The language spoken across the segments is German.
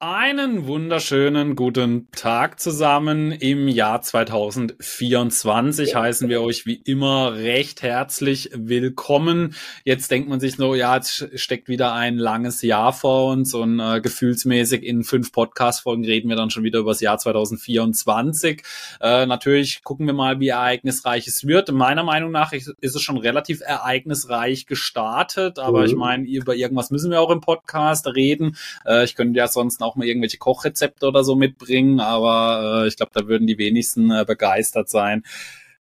Einen wunderschönen guten Tag zusammen. Im Jahr 2024 heißen wir euch wie immer recht herzlich willkommen. Jetzt denkt man sich so, ja, jetzt steckt wieder ein langes Jahr vor uns und äh, gefühlsmäßig in fünf Podcast-Folgen reden wir dann schon wieder über das Jahr 2024. Äh, natürlich gucken wir mal, wie ereignisreich es wird. Meiner Meinung nach ist es schon relativ ereignisreich gestartet, aber mhm. ich meine, über irgendwas müssen wir auch im Podcast reden. Äh, ich könnte ja sonst auch mal irgendwelche Kochrezepte oder so mitbringen, aber äh, ich glaube, da würden die wenigsten äh, begeistert sein.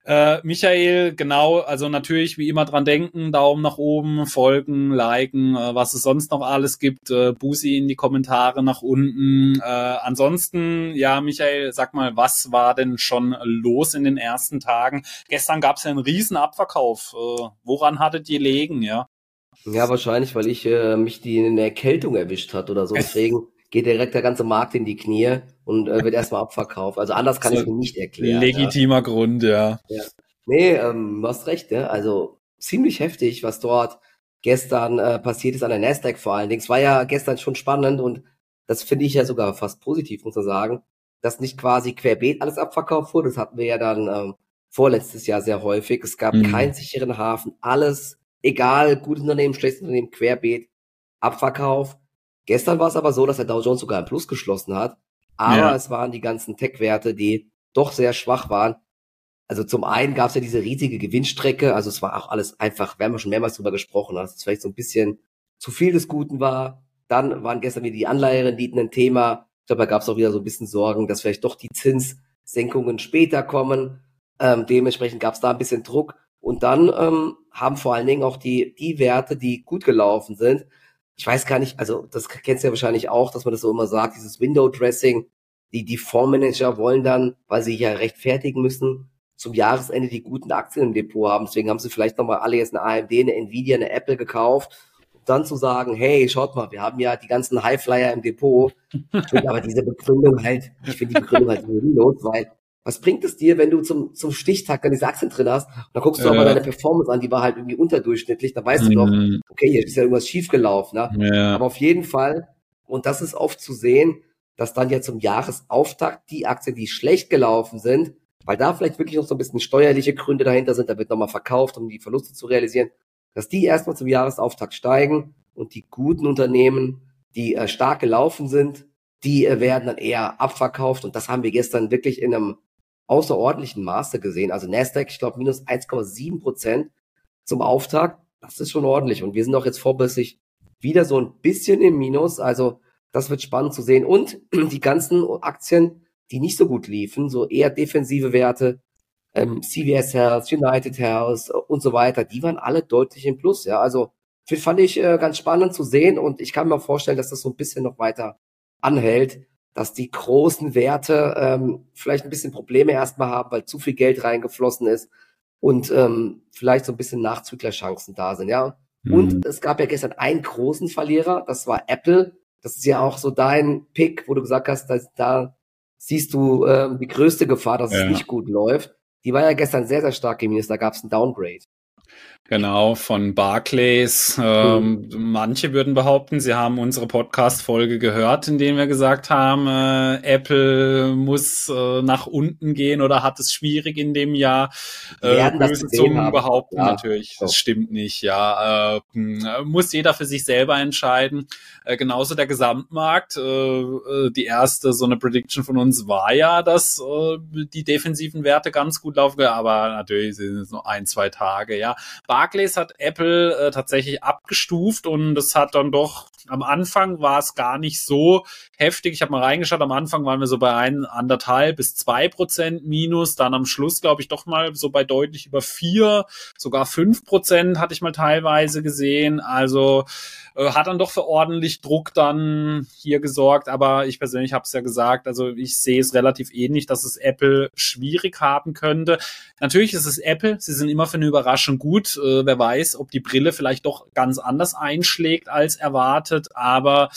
Äh, Michael, genau, also natürlich wie immer dran denken, Daumen nach oben, folgen, liken, äh, was es sonst noch alles gibt, äh, Busi in die Kommentare nach unten. Äh, ansonsten, ja, Michael, sag mal, was war denn schon los in den ersten Tagen? Gestern gab es ja einen riesen Abverkauf. Äh, woran hattet ihr legen, ja? Ja, wahrscheinlich, weil ich äh, mich die in der Erkältung erwischt hat oder so. Deswegen geht direkt der ganze Markt in die Knie und äh, wird erstmal abverkauft. Also anders kann so ich mir nicht erklären. Legitimer ja. Grund, ja. ja. Nee, ähm, du hast recht, ne? Also ziemlich heftig, was dort gestern äh, passiert ist an der Nasdaq vor allen Dingen. Es war ja gestern schon spannend und das finde ich ja sogar fast positiv, muss man sagen, dass nicht quasi querbeet alles abverkauft wurde. Das hatten wir ja dann ähm, vorletztes Jahr sehr häufig. Es gab mhm. keinen sicheren Hafen. Alles, egal, gutes Unternehmen, schlechtes Unternehmen, querbeet, Abverkauf. Gestern war es aber so, dass der Dow Jones sogar im Plus geschlossen hat. Aber ja. es waren die ganzen Tech-Werte, die doch sehr schwach waren. Also zum einen gab es ja diese riesige Gewinnstrecke. Also es war auch alles einfach, wir haben schon mehrmals drüber gesprochen, dass es vielleicht so ein bisschen zu viel des Guten war. Dann waren gestern wieder die Anleiherenditen ein Thema. Ich glaube, da gab es auch wieder so ein bisschen Sorgen, dass vielleicht doch die Zinssenkungen später kommen. Ähm, dementsprechend gab es da ein bisschen Druck. Und dann ähm, haben vor allen Dingen auch die, die Werte, die gut gelaufen sind, ich weiß gar nicht, also das kennst du ja wahrscheinlich auch, dass man das so immer sagt, dieses Window Dressing, die, die Fondsmanager wollen dann, weil sie ja rechtfertigen müssen, zum Jahresende die guten Aktien im Depot haben. Deswegen haben sie vielleicht nochmal alle jetzt eine AMD, eine Nvidia, eine Apple gekauft. Und dann zu sagen, hey, schaut mal, wir haben ja die ganzen Highflyer im Depot. Ich finde aber diese Begründung halt, ich finde die Begründung halt los, weil was bringt es dir, wenn du zum, zum Stichtag dann diese Aktien drin hast? Und dann guckst du äh, aber deine Performance an, die war halt irgendwie unterdurchschnittlich. Da weißt du doch, mhm. okay, hier ist ja irgendwas schiefgelaufen. Ne? Ja. Aber auf jeden Fall, und das ist oft zu sehen, dass dann ja zum Jahresauftakt die Aktien, die schlecht gelaufen sind, weil da vielleicht wirklich noch so ein bisschen steuerliche Gründe dahinter sind, da wird nochmal verkauft, um die Verluste zu realisieren, dass die erstmal zum Jahresauftakt steigen und die guten Unternehmen, die äh, stark gelaufen sind, die äh, werden dann eher abverkauft. Und das haben wir gestern wirklich in einem außerordentlichen Maße gesehen. Also Nasdaq, ich glaube, minus 1,7 Prozent zum Auftakt. Das ist schon ordentlich. Und wir sind auch jetzt vorbörslich wieder so ein bisschen im Minus. Also das wird spannend zu sehen. Und die ganzen Aktien, die nicht so gut liefen, so eher defensive Werte, ähm, CVS Health, United Health und so weiter, die waren alle deutlich im Plus. Ja, also fand ich äh, ganz spannend zu sehen und ich kann mir vorstellen, dass das so ein bisschen noch weiter anhält dass die großen Werte ähm, vielleicht ein bisschen Probleme erstmal haben, weil zu viel Geld reingeflossen ist und ähm, vielleicht so ein bisschen Nachzüglerchancen da sind, ja. Mhm. Und es gab ja gestern einen großen Verlierer, das war Apple. Das ist ja auch so dein Pick, wo du gesagt hast, dass, da siehst du ähm, die größte Gefahr, dass ja. es nicht gut läuft. Die war ja gestern sehr, sehr stark im Minus, da gab es ein Downgrade. Genau, von Barclays. Ähm, mhm. Manche würden behaupten, sie haben unsere Podcast-Folge gehört, in der wir gesagt haben, äh, Apple muss äh, nach unten gehen oder hat es schwierig in dem Jahr. Äh, böse Zungen behaupten ja. natürlich, das stimmt nicht. Ja, äh, muss jeder für sich selber entscheiden. Äh, genauso der Gesamtmarkt. Äh, äh, die erste so eine Prediction von uns war ja, dass äh, die defensiven Werte ganz gut laufen, aber natürlich sind es nur ein, zwei Tage. Ja, Barclays hat Apple äh, tatsächlich abgestuft und es hat dann doch am Anfang war es gar nicht so heftig. Ich habe mal reingeschaut, am Anfang waren wir so bei ein, anderthalb bis zwei Prozent Minus, dann am Schluss glaube ich doch mal so bei deutlich über vier, sogar fünf Prozent hatte ich mal teilweise gesehen. Also äh, hat dann doch für ordentlich Druck dann hier gesorgt, aber ich persönlich habe es ja gesagt, also ich sehe es relativ ähnlich, dass es Apple schwierig haben könnte. Natürlich ist es Apple, sie sind immer für eine Überraschung gut. Äh, wer weiß, ob die Brille vielleicht doch ganz anders einschlägt als erwartet, aber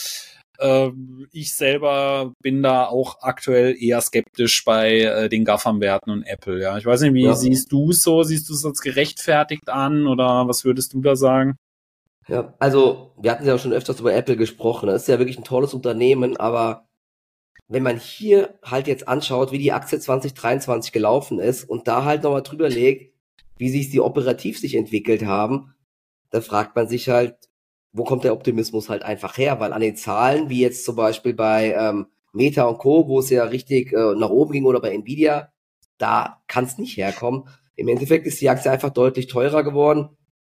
äh, ich selber bin da auch aktuell eher skeptisch bei äh, den GAFAM-Werten und Apple. Ja, ich weiß nicht, wie ja. siehst du es so? Siehst du es als gerechtfertigt an oder was würdest du da sagen? Ja, also wir hatten ja schon öfters über Apple gesprochen. Das ist ja wirklich ein tolles Unternehmen, aber wenn man hier halt jetzt anschaut, wie die Aktie 2023 gelaufen ist und da halt nochmal drüber legt, wie sich die operativ sich entwickelt haben, da fragt man sich halt, wo kommt der Optimismus halt einfach her? Weil an den Zahlen, wie jetzt zum Beispiel bei ähm, Meta und Co., wo es ja richtig äh, nach oben ging oder bei Nvidia, da kann es nicht herkommen. Im Endeffekt ist die Aktie einfach deutlich teurer geworden.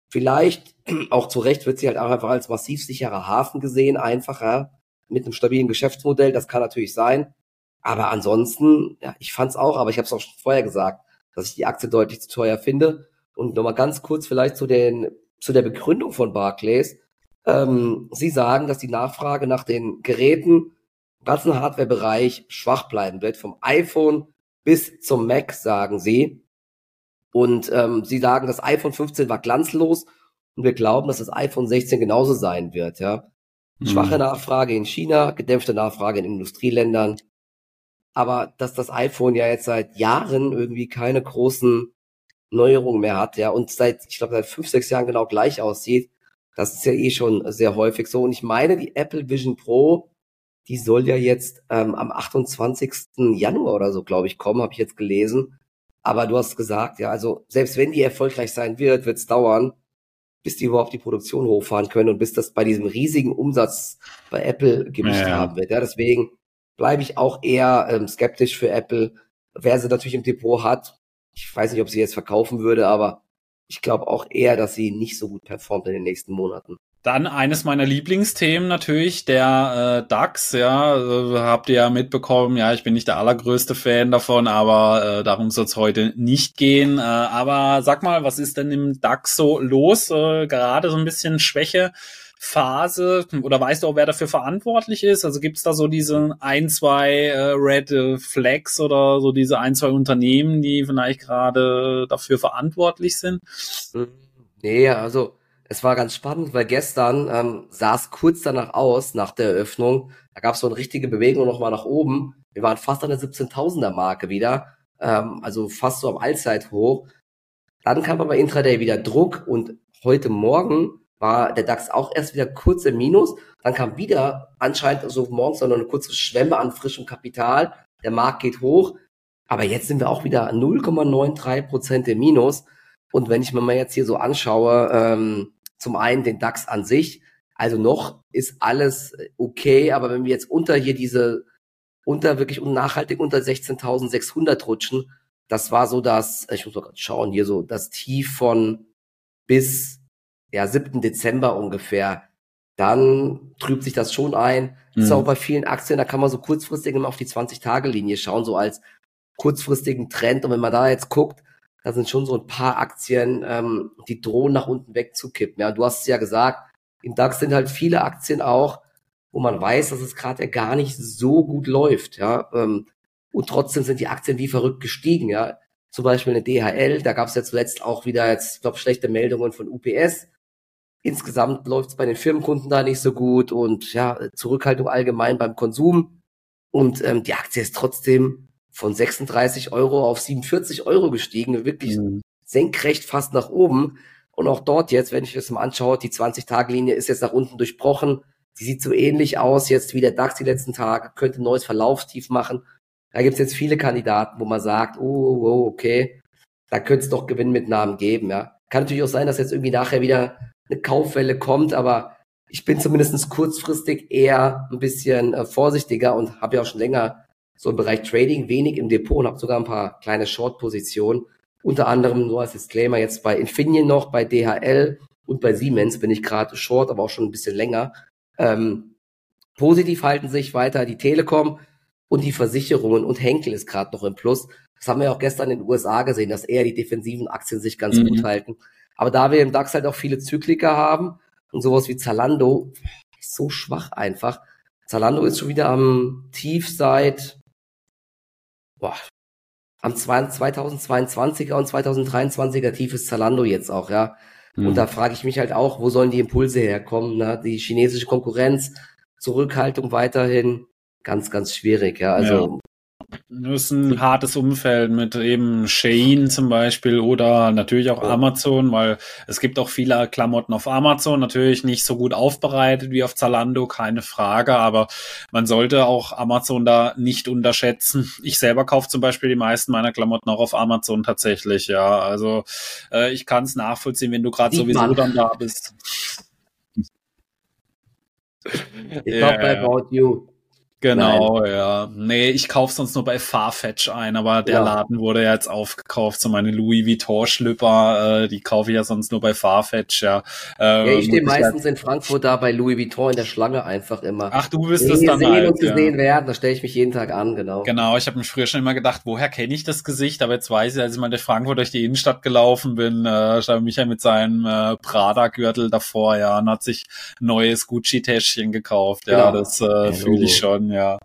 Vielleicht, auch zu Recht, wird sie halt einfach als massiv sicherer Hafen gesehen, einfacher, mit einem stabilen Geschäftsmodell, das kann natürlich sein. Aber ansonsten, ja, ich fand's auch, aber ich habe es auch schon vorher gesagt, dass ich die Aktie deutlich zu teuer finde. Und nochmal ganz kurz vielleicht zu den zu der Begründung von Barclays. Ähm, sie sagen, dass die Nachfrage nach den Geräten im ganzen Hardware-Bereich schwach bleiben wird, vom iPhone bis zum Mac, sagen sie. Und ähm, sie sagen, das iPhone 15 war glanzlos und wir glauben, dass das iPhone 16 genauso sein wird. Ja, mhm. schwache Nachfrage in China, gedämpfte Nachfrage in Industrieländern. Aber dass das iPhone ja jetzt seit Jahren irgendwie keine großen Neuerungen mehr hat, ja, und seit, ich glaube, seit fünf, sechs Jahren genau gleich aussieht. Das ist ja eh schon sehr häufig so. Und ich meine, die Apple Vision Pro, die soll ja jetzt ähm, am 28. Januar oder so, glaube ich, kommen, habe ich jetzt gelesen. Aber du hast gesagt, ja, also selbst wenn die erfolgreich sein wird, wird es dauern, bis die überhaupt die Produktion hochfahren können und bis das bei diesem riesigen Umsatz bei Apple gemischt ja, haben wird. Ja, deswegen bleibe ich auch eher ähm, skeptisch für Apple. Wer sie natürlich im Depot hat, ich weiß nicht, ob sie jetzt verkaufen würde, aber ich glaube auch eher, dass sie nicht so gut performt in den nächsten Monaten. Dann eines meiner Lieblingsthemen natürlich, der äh, DAX, ja, äh, habt ihr ja mitbekommen, ja, ich bin nicht der allergrößte Fan davon, aber äh, darum soll es heute nicht gehen. Äh, aber sag mal, was ist denn im DAX so los? Äh, gerade so ein bisschen Schwäche Phase oder weißt du auch, wer dafür verantwortlich ist? Also gibt es da so diese ein, zwei äh, Red Flags oder so diese ein, zwei Unternehmen, die vielleicht gerade dafür verantwortlich sind? Nee, also es war ganz spannend, weil gestern ähm, sah es kurz danach aus, nach der Eröffnung. Da gab es so eine richtige Bewegung nochmal nach oben. Wir waren fast an der 17.000er Marke wieder, ähm, also fast so am Allzeithoch. Dann kam aber Intraday wieder Druck und heute Morgen war der DAX auch erst wieder kurz im Minus. Dann kam wieder anscheinend so morgens noch eine kurze Schwemme an frischem Kapital. Der Markt geht hoch. Aber jetzt sind wir auch wieder 0,93 Prozent im Minus. Und wenn ich mir mal jetzt hier so anschaue, ähm, zum einen den DAX an sich, also noch ist alles okay, aber wenn wir jetzt unter hier diese, unter wirklich nachhaltig unter 16.600 rutschen, das war so das, ich muss mal gerade schauen, hier so das Tief von bis ja, 7. Dezember ungefähr, dann trübt sich das schon ein. Mhm. ist auch bei vielen Aktien, da kann man so kurzfristig immer auf die 20-Tage-Linie schauen, so als kurzfristigen Trend. Und wenn man da jetzt guckt, da sind schon so ein paar Aktien, ähm, die drohen nach unten wegzukippen. Ja, du hast es ja gesagt, im DAX sind halt viele Aktien auch, wo man weiß, dass es gerade gar nicht so gut läuft. Ja, ähm, und trotzdem sind die Aktien wie verrückt gestiegen. Ja, zum Beispiel eine DHL, da gab es ja zuletzt auch wieder jetzt, ich glaube, schlechte Meldungen von UPS. Insgesamt läuft es bei den Firmenkunden da nicht so gut und ja, Zurückhaltung allgemein beim Konsum. Und ähm, die Aktie ist trotzdem von 36 Euro auf 47 Euro gestiegen, wirklich mhm. senkrecht fast nach oben. Und auch dort jetzt, wenn ich das mal anschaue, die 20-Tage-Linie ist jetzt nach unten durchbrochen. Sie sieht so ähnlich aus jetzt wie der DAX die letzten Tage, könnte ein neues Verlaufstief machen. Da gibt es jetzt viele Kandidaten, wo man sagt, oh, oh, oh okay, da könnte es doch Gewinnmitnahmen geben, ja. Kann natürlich auch sein, dass jetzt irgendwie nachher wieder eine Kaufwelle kommt, aber ich bin zumindest kurzfristig eher ein bisschen äh, vorsichtiger und habe ja auch schon länger so im Bereich Trading wenig im Depot und habe sogar ein paar kleine Short-Positionen. Unter anderem nur als Disclaimer jetzt bei Infineon noch, bei DHL und bei Siemens bin ich gerade Short, aber auch schon ein bisschen länger. Ähm, positiv halten sich weiter die Telekom und die Versicherungen und Henkel ist gerade noch im Plus. Das haben wir auch gestern in den USA gesehen, dass eher die defensiven Aktien sich ganz mhm. gut halten. Aber da wir im DAX halt auch viele Zykliker haben und sowas wie Zalando, ist so schwach einfach. Zalando ist schon wieder am Tief seit boah, am 2022er und 2023er Tief ist Zalando jetzt auch, ja. Mhm. Und da frage ich mich halt auch, wo sollen die Impulse herkommen? Ne? Die chinesische Konkurrenz, Zurückhaltung weiterhin, ganz, ganz schwierig, ja. Also ja. Das ist ein hartes Umfeld mit eben Shein zum Beispiel oder natürlich auch Amazon, weil es gibt auch viele Klamotten auf Amazon, natürlich nicht so gut aufbereitet wie auf Zalando, keine Frage, aber man sollte auch Amazon da nicht unterschätzen. Ich selber kaufe zum Beispiel die meisten meiner Klamotten auch auf Amazon tatsächlich, ja. Also äh, ich kann es nachvollziehen, wenn du gerade sowieso man. dann da bist. Ich yeah. bei About You Genau, Nein. ja. Nee, ich kaufe sonst nur bei Farfetch ein, aber der ja. Laden wurde ja jetzt aufgekauft. So meine Louis Vuitton-Schlüpper, äh, die kaufe ich ja sonst nur bei Farfetch, ja. Ähm, ja, ich stehe meistens in Frankfurt da bei Louis Vuitton in der Schlange einfach immer. Ach, du bist es dann sehen halt, und gesehen ja. werden, da stelle ich mich jeden Tag an, genau. Genau, ich habe mich früher schon immer gedacht, woher kenne ich das Gesicht? Aber jetzt weiß ich, als ich mal in Frankfurt durch die Innenstadt gelaufen bin, äh, stand Michael mit seinem äh, Prada-Gürtel davor, ja, und hat sich neues Gucci-Täschchen gekauft. Ja, genau. das äh, fühle ich schon, ja.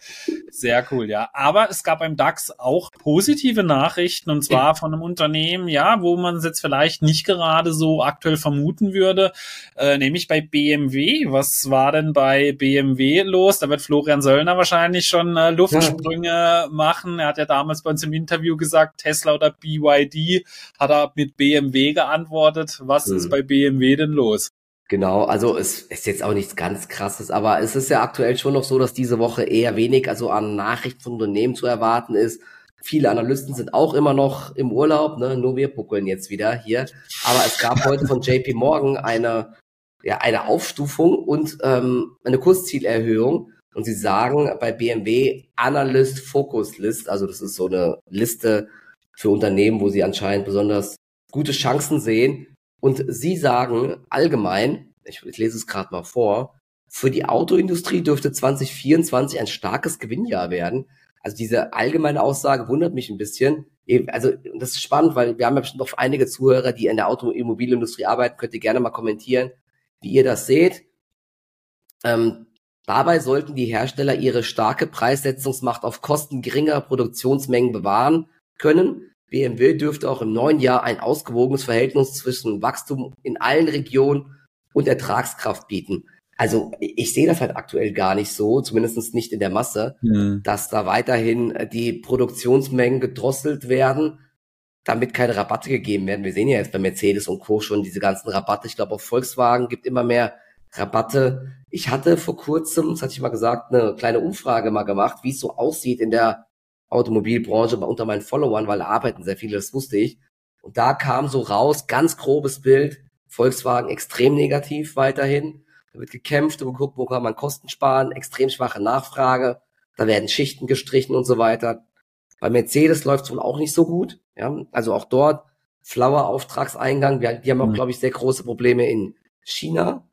Sehr cool, ja. Aber es gab beim DAX auch positive Nachrichten und zwar von einem Unternehmen, ja, wo man es jetzt vielleicht nicht gerade so aktuell vermuten würde, äh, nämlich bei BMW. Was war denn bei BMW los? Da wird Florian Söllner wahrscheinlich schon äh, Luftsprünge ja. machen. Er hat ja damals bei uns im Interview gesagt, Tesla oder BYD, hat er mit BMW geantwortet. Was mhm. ist bei BMW denn los? Genau, also es ist jetzt auch nichts ganz krasses, aber es ist ja aktuell schon noch so, dass diese Woche eher wenig also an Nachrichten von Unternehmen zu erwarten ist. Viele Analysten sind auch immer noch im Urlaub, ne? nur wir buckeln jetzt wieder hier. Aber es gab heute von JP Morgan eine, ja, eine Aufstufung und ähm, eine Kurszielerhöhung. Und sie sagen bei BMW Analyst Focus List, also das ist so eine Liste für Unternehmen, wo sie anscheinend besonders gute Chancen sehen, und sie sagen allgemein, ich, ich lese es gerade mal vor, für die Autoindustrie dürfte 2024 ein starkes Gewinnjahr werden. Also diese allgemeine Aussage wundert mich ein bisschen. Also das ist spannend, weil wir haben ja bestimmt noch einige Zuhörer, die in der Automobilindustrie arbeiten. Könnt ihr gerne mal kommentieren, wie ihr das seht. Ähm, dabei sollten die Hersteller ihre starke Preissetzungsmacht auf Kosten geringer Produktionsmengen bewahren können. BMW dürfte auch im neuen Jahr ein ausgewogenes Verhältnis zwischen Wachstum in allen Regionen und Ertragskraft bieten. Also ich sehe das halt aktuell gar nicht so, zumindest nicht in der Masse, mhm. dass da weiterhin die Produktionsmengen gedrosselt werden, damit keine Rabatte gegeben werden. Wir sehen ja jetzt bei Mercedes und Co. schon diese ganzen Rabatte. Ich glaube, auf Volkswagen gibt immer mehr Rabatte. Ich hatte vor kurzem, das hatte ich mal gesagt, eine kleine Umfrage mal gemacht, wie es so aussieht in der Automobilbranche unter meinen Followern, weil da arbeiten sehr viele, das wusste ich. Und da kam so raus, ganz grobes Bild, Volkswagen extrem negativ weiterhin. Da wird gekämpft und geguckt, wo kann man Kosten sparen, extrem schwache Nachfrage, da werden Schichten gestrichen und so weiter. Bei Mercedes läuft es wohl auch nicht so gut. Ja, also auch dort flauer Auftragseingang. Wir, die haben auch, mhm. glaube ich, sehr große Probleme in China.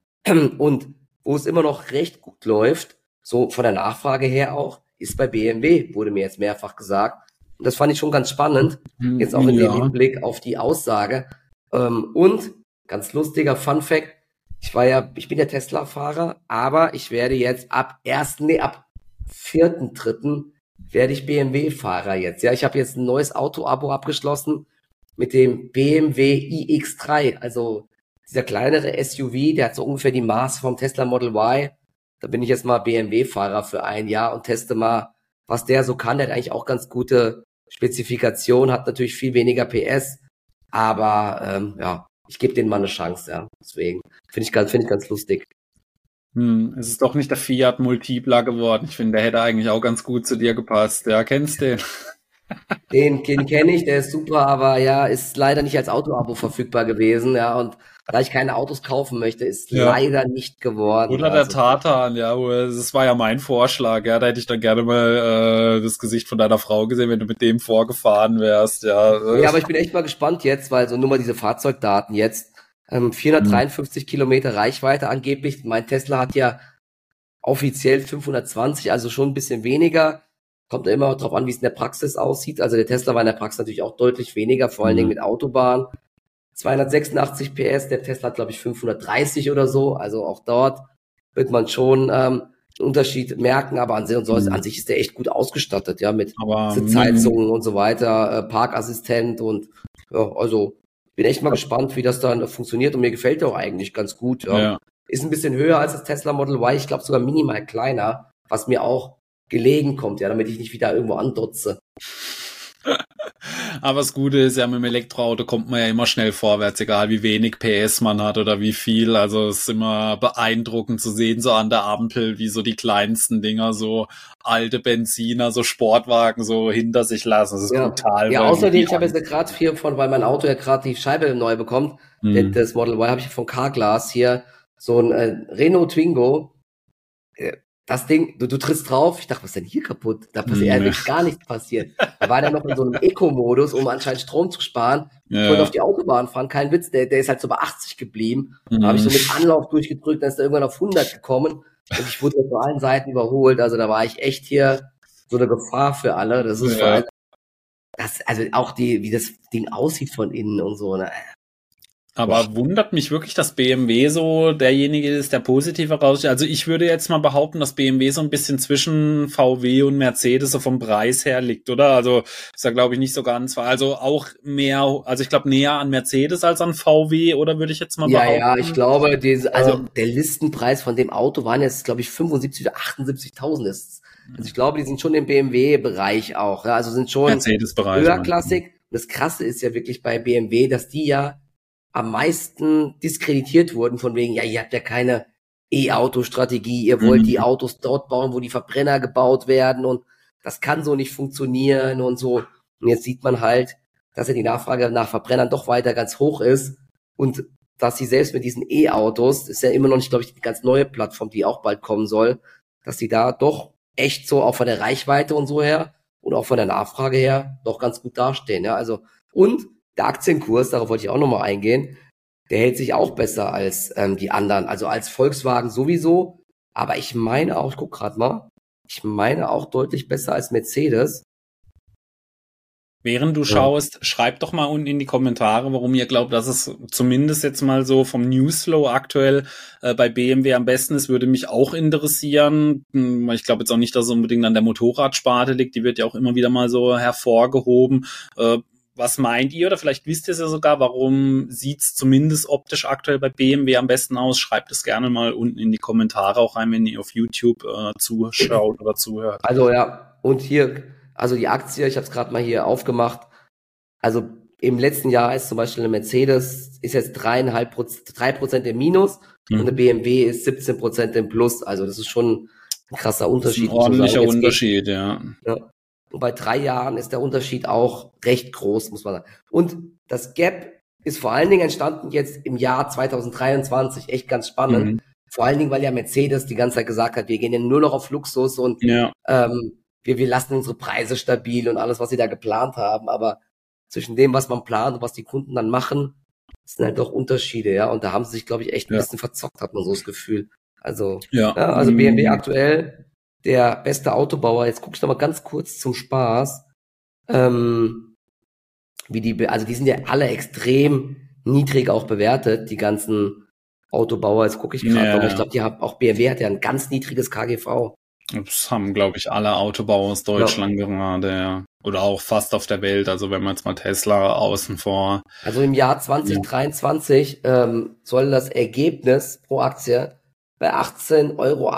Und wo es immer noch recht gut läuft, so von der Nachfrage her auch, ist bei BMW, wurde mir jetzt mehrfach gesagt. Und das fand ich schon ganz spannend, hm, jetzt auch in ja. dem Hinblick auf die Aussage. Ähm, und ganz lustiger Fun Fact, ich war ja, ich bin ja Tesla-Fahrer, aber ich werde jetzt ab ersten, nee, ab vierten, dritten werde ich BMW-Fahrer jetzt. Ja, ich habe jetzt ein neues Auto-Abo abgeschlossen mit dem BMW iX3, also dieser kleinere SUV, der hat so ungefähr die Maße vom Tesla Model Y da bin ich jetzt mal BMW-Fahrer für ein Jahr und teste mal, was der so kann. Der hat eigentlich auch ganz gute Spezifikation, hat natürlich viel weniger PS, aber ähm, ja, ich gebe denen mal eine Chance, ja. Deswegen finde ich ganz, finde ich ganz lustig. Hm, es ist doch nicht der Fiat Multipla geworden. Ich finde, der hätte eigentlich auch ganz gut zu dir gepasst. Ja, kennst du den? Den, den kenne ich, der ist super, aber ja, ist leider nicht als Auto-Abo verfügbar gewesen, ja, und da ich keine Autos kaufen möchte, ist ja. leider nicht geworden. Oder der also. Tatan, ja, das war ja mein Vorschlag, ja, da hätte ich dann gerne mal äh, das Gesicht von deiner Frau gesehen, wenn du mit dem vorgefahren wärst, ja. Ja, aber ich bin echt mal gespannt jetzt, weil so nur mal diese Fahrzeugdaten jetzt, ähm, 453 hm. Kilometer Reichweite angeblich, mein Tesla hat ja offiziell 520, also schon ein bisschen weniger. Kommt immer drauf an, wie es in der Praxis aussieht. Also der Tesla war in der Praxis natürlich auch deutlich weniger, vor allen Dingen mhm. mit Autobahn. 286 PS, der Tesla hat glaube ich 530 oder so. Also auch dort wird man schon ähm, einen Unterschied merken, aber an, sich, mhm. an sich ist der echt gut ausgestattet, ja, mit Sitzheizungen und so weiter, äh, Parkassistent und ja, also bin echt mal gespannt, wie das dann funktioniert und mir gefällt der auch eigentlich ganz gut. Ja. ja. Ist ein bisschen höher als das Tesla Model Y, ich glaube sogar minimal kleiner, was mir auch gelegen kommt, ja, damit ich nicht wieder irgendwo andotze. Aber das Gute ist ja, mit dem Elektroauto kommt man ja immer schnell vorwärts, egal wie wenig PS man hat oder wie viel. Also es ist immer beeindruckend zu sehen, so an der Ampel, wie so die kleinsten Dinger, so alte Benziner, so Sportwagen so hinter sich lassen. Das ist ja. brutal. Ja, außerdem, ich habe jetzt gerade hier von, weil mein Auto ja gerade die Scheibe neu bekommt, mhm. das Model Y habe ich von Carglass hier, so ein äh, Renault Twingo, das Ding, du, du trittst drauf, ich dachte, was ist denn hier kaputt? Da passiert nee. gar nichts passiert. Da war der noch in so einem Eco-Modus, um anscheinend Strom zu sparen. Ja. Ich wollte auf die Autobahn fahren, kein Witz, der, der ist halt so bei 80 geblieben. Mhm. Da habe ich so mit Anlauf durchgedrückt, dann ist er irgendwann auf 100 gekommen und ich wurde auf allen Seiten überholt. Also da war ich echt hier so eine Gefahr für alle. Das ist ja. vor allem, das, also auch die, wie das Ding aussieht von innen und so. Ne? Aber Boah. wundert mich wirklich, dass BMW so derjenige ist, der positiv heraussteht. Also ich würde jetzt mal behaupten, dass BMW so ein bisschen zwischen VW und Mercedes so vom Preis her liegt, oder? Also ist da glaube ich nicht so ganz. Also auch mehr, also ich glaube näher an Mercedes als an VW, oder würde ich jetzt mal behaupten? Ja, ja, ich glaube, diese, also ähm, der Listenpreis von dem Auto waren jetzt, glaube ich, 75 oder 78.000 ist. Also ich glaube, die sind schon im BMW-Bereich auch. Ja? Also sind schon höherklassig. Das Krasse ist ja wirklich bei BMW, dass die ja am meisten diskreditiert wurden, von wegen, ja, ihr habt ja keine E-Auto-Strategie, ihr wollt mhm. die Autos dort bauen, wo die Verbrenner gebaut werden und das kann so nicht funktionieren und so. Und jetzt sieht man halt, dass ja die Nachfrage nach Verbrennern doch weiter ganz hoch ist und dass sie selbst mit diesen E-Autos, ist ja immer noch nicht, glaube ich, die ganz neue Plattform, die auch bald kommen soll, dass sie da doch echt so auch von der Reichweite und so her und auch von der Nachfrage her doch ganz gut dastehen. Ja, also und der Aktienkurs, darauf wollte ich auch nochmal eingehen, der hält sich auch besser als ähm, die anderen. Also als Volkswagen sowieso. Aber ich meine auch, ich guck gerade mal, ich meine auch deutlich besser als Mercedes. Während du schaust, ja. schreibt doch mal unten in die Kommentare, warum ihr glaubt, dass es zumindest jetzt mal so vom Newsflow aktuell äh, bei BMW am besten ist, würde mich auch interessieren. Hm, ich glaube jetzt auch nicht, dass es unbedingt an der Motorradsparte liegt, die wird ja auch immer wieder mal so hervorgehoben. Äh, was meint ihr oder vielleicht wisst ihr es ja sogar, warum sieht es zumindest optisch aktuell bei BMW am besten aus? Schreibt es gerne mal unten in die Kommentare auch rein, wenn ihr auf YouTube äh, zuschaut oder zuhört. Also ja, und hier, also die Aktie, ich habe es gerade mal hier aufgemacht. Also im letzten Jahr ist zum Beispiel eine Mercedes ist jetzt dreieinhalb Prozent, drei Prozent im Minus mhm. und eine BMW ist 17 Prozent im Plus. Also das ist schon ein krasser Unterschied. ein ordentlicher Unterschied, ja. ja. Und bei drei Jahren ist der Unterschied auch recht groß, muss man sagen. Und das Gap ist vor allen Dingen entstanden jetzt im Jahr 2023. Echt ganz spannend. Mhm. Vor allen Dingen, weil ja Mercedes die ganze Zeit gesagt hat, wir gehen ja nur noch auf Luxus und ja. ähm, wir, wir lassen unsere Preise stabil und alles, was sie da geplant haben. Aber zwischen dem, was man plant und was die Kunden dann machen, sind halt doch Unterschiede, ja. Und da haben sie sich, glaube ich, echt ein ja. bisschen verzockt, hat man so das Gefühl. Also, ja. ja also BMW mhm. aktuell der beste Autobauer, jetzt gucke ich noch mal ganz kurz zum Spaß, ähm, wie die, also die sind ja alle extrem niedrig auch bewertet, die ganzen Autobauer. Jetzt gucke ich gerade noch, ich glaube, die haben auch BMW hat ja ein ganz niedriges KGV. Das haben, glaube ich, alle Autobauer aus Deutschland ja. gerade, ja. Oder auch fast auf der Welt, also wenn man jetzt mal Tesla außen vor. Also im Jahr 2023 ja. ähm, soll das Ergebnis pro Aktie bei 18,38 Euro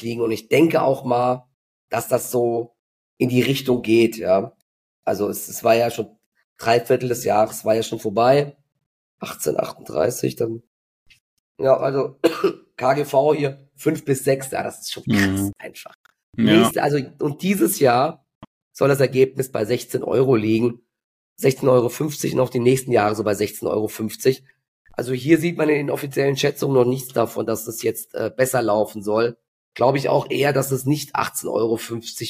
liegen. Und ich denke auch mal, dass das so in die Richtung geht, ja. Also es, es war ja schon drei Viertel des Jahres, war ja schon vorbei. 1838, dann. Ja, also KGV hier fünf bis sechs, ja, das ist schon krass mhm. einfach. Ja. Nächste, also, und dieses Jahr soll das Ergebnis bei 16 Euro liegen. 16,50 Euro noch die nächsten Jahre so bei 16,50 Euro. Also hier sieht man in den offiziellen Schätzungen noch nichts davon, dass es jetzt äh, besser laufen soll. Glaube ich auch eher, dass es nicht 18,50 Euro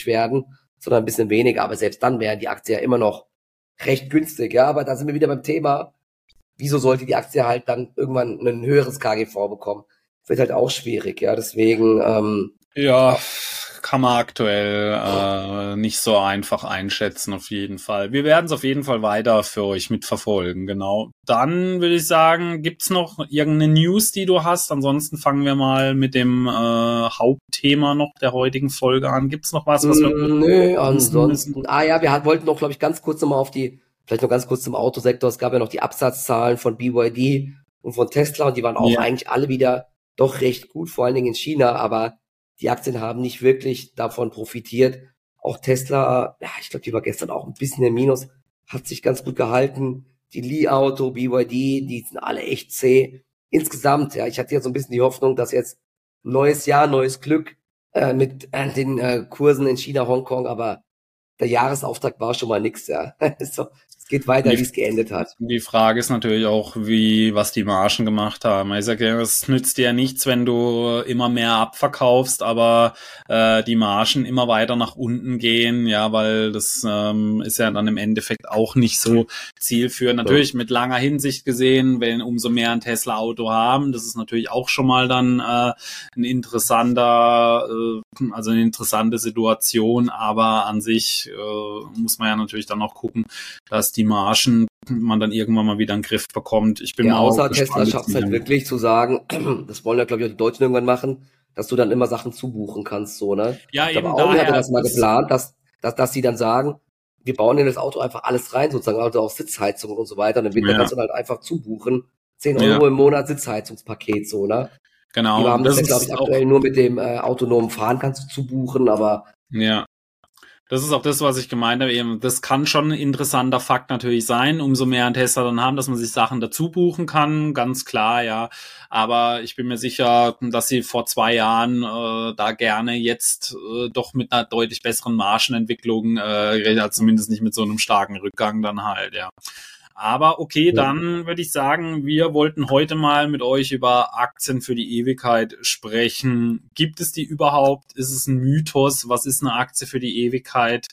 werden, sondern ein bisschen weniger. Aber selbst dann wäre die Aktie ja immer noch recht günstig. Ja, aber da sind wir wieder beim Thema. Wieso sollte die Aktie halt dann irgendwann ein höheres KGV bekommen? Wird halt auch schwierig. Ja, deswegen. Ähm, ja, kann man aktuell äh, nicht so einfach einschätzen, auf jeden Fall. Wir werden es auf jeden Fall weiter für euch mitverfolgen, genau. Dann würde ich sagen, gibt's noch irgendeine News, die du hast? Ansonsten fangen wir mal mit dem äh, Hauptthema noch der heutigen Folge an. Gibt's noch was, was wir... Mm, nö, ansonsten... Ah ja, wir wollten noch, glaube ich, ganz kurz nochmal auf die, vielleicht noch ganz kurz zum Autosektor. Es gab ja noch die Absatzzahlen von BYD und von Tesla und die waren auch ja. eigentlich alle wieder doch recht gut, vor allen Dingen in China, aber die Aktien haben nicht wirklich davon profitiert. Auch Tesla, ja, ich glaube, die war gestern auch ein bisschen im Minus, hat sich ganz gut gehalten. Die Li Auto, BYD, die sind alle echt zäh. Insgesamt, ja, ich hatte ja so ein bisschen die Hoffnung, dass jetzt neues Jahr, neues Glück äh, mit äh, den äh, Kursen in China, Hongkong, aber der Jahresauftakt war schon mal nix, ja. so, geht weiter, wie es geendet hat. Die Frage ist natürlich auch, wie, was die Margen gemacht haben. Ich sage es nützt dir ja nichts, wenn du immer mehr abverkaufst, aber äh, die Margen immer weiter nach unten gehen, ja, weil das ähm, ist ja dann im Endeffekt auch nicht so zielführend. Natürlich mit langer Hinsicht gesehen, wenn umso mehr ein Tesla-Auto haben, das ist natürlich auch schon mal dann äh, ein interessanter, äh, also eine interessante Situation, aber an sich äh, muss man ja natürlich dann auch gucken, dass die Margen man dann irgendwann mal wieder in den Griff bekommt. Ich bin ja, außer Tesla schafft es halt wirklich zu sagen, das wollen ja glaube ich auch die Deutschen irgendwann machen, dass du dann immer Sachen zubuchen kannst, so, ne? Ja, ich eben glaube, Audi hatte das mal geplant, dass, dass, dass sie dann sagen, wir bauen in das Auto einfach alles rein, sozusagen, also auch Sitzheizung und so weiter, und im Winter ja. kannst du halt einfach zubuchen. 10 Euro ja. im Monat Sitzheizungspaket, so, ne? Genau. Die haben das, das glaube ich, aktuell nur mit dem äh, autonomen Fahren kannst du zubuchen, aber ja. Das ist auch das, was ich gemeint habe. Eben, das kann schon ein interessanter Fakt natürlich sein, umso mehr ein Tester dann haben, dass man sich Sachen dazu buchen kann, ganz klar, ja. Aber ich bin mir sicher, dass sie vor zwei Jahren äh, da gerne jetzt äh, doch mit einer deutlich besseren Margenentwicklung, äh, zumindest nicht mit so einem starken Rückgang dann halt, ja. Aber okay, dann würde ich sagen, wir wollten heute mal mit euch über Aktien für die Ewigkeit sprechen. Gibt es die überhaupt? Ist es ein Mythos? Was ist eine Aktie für die Ewigkeit?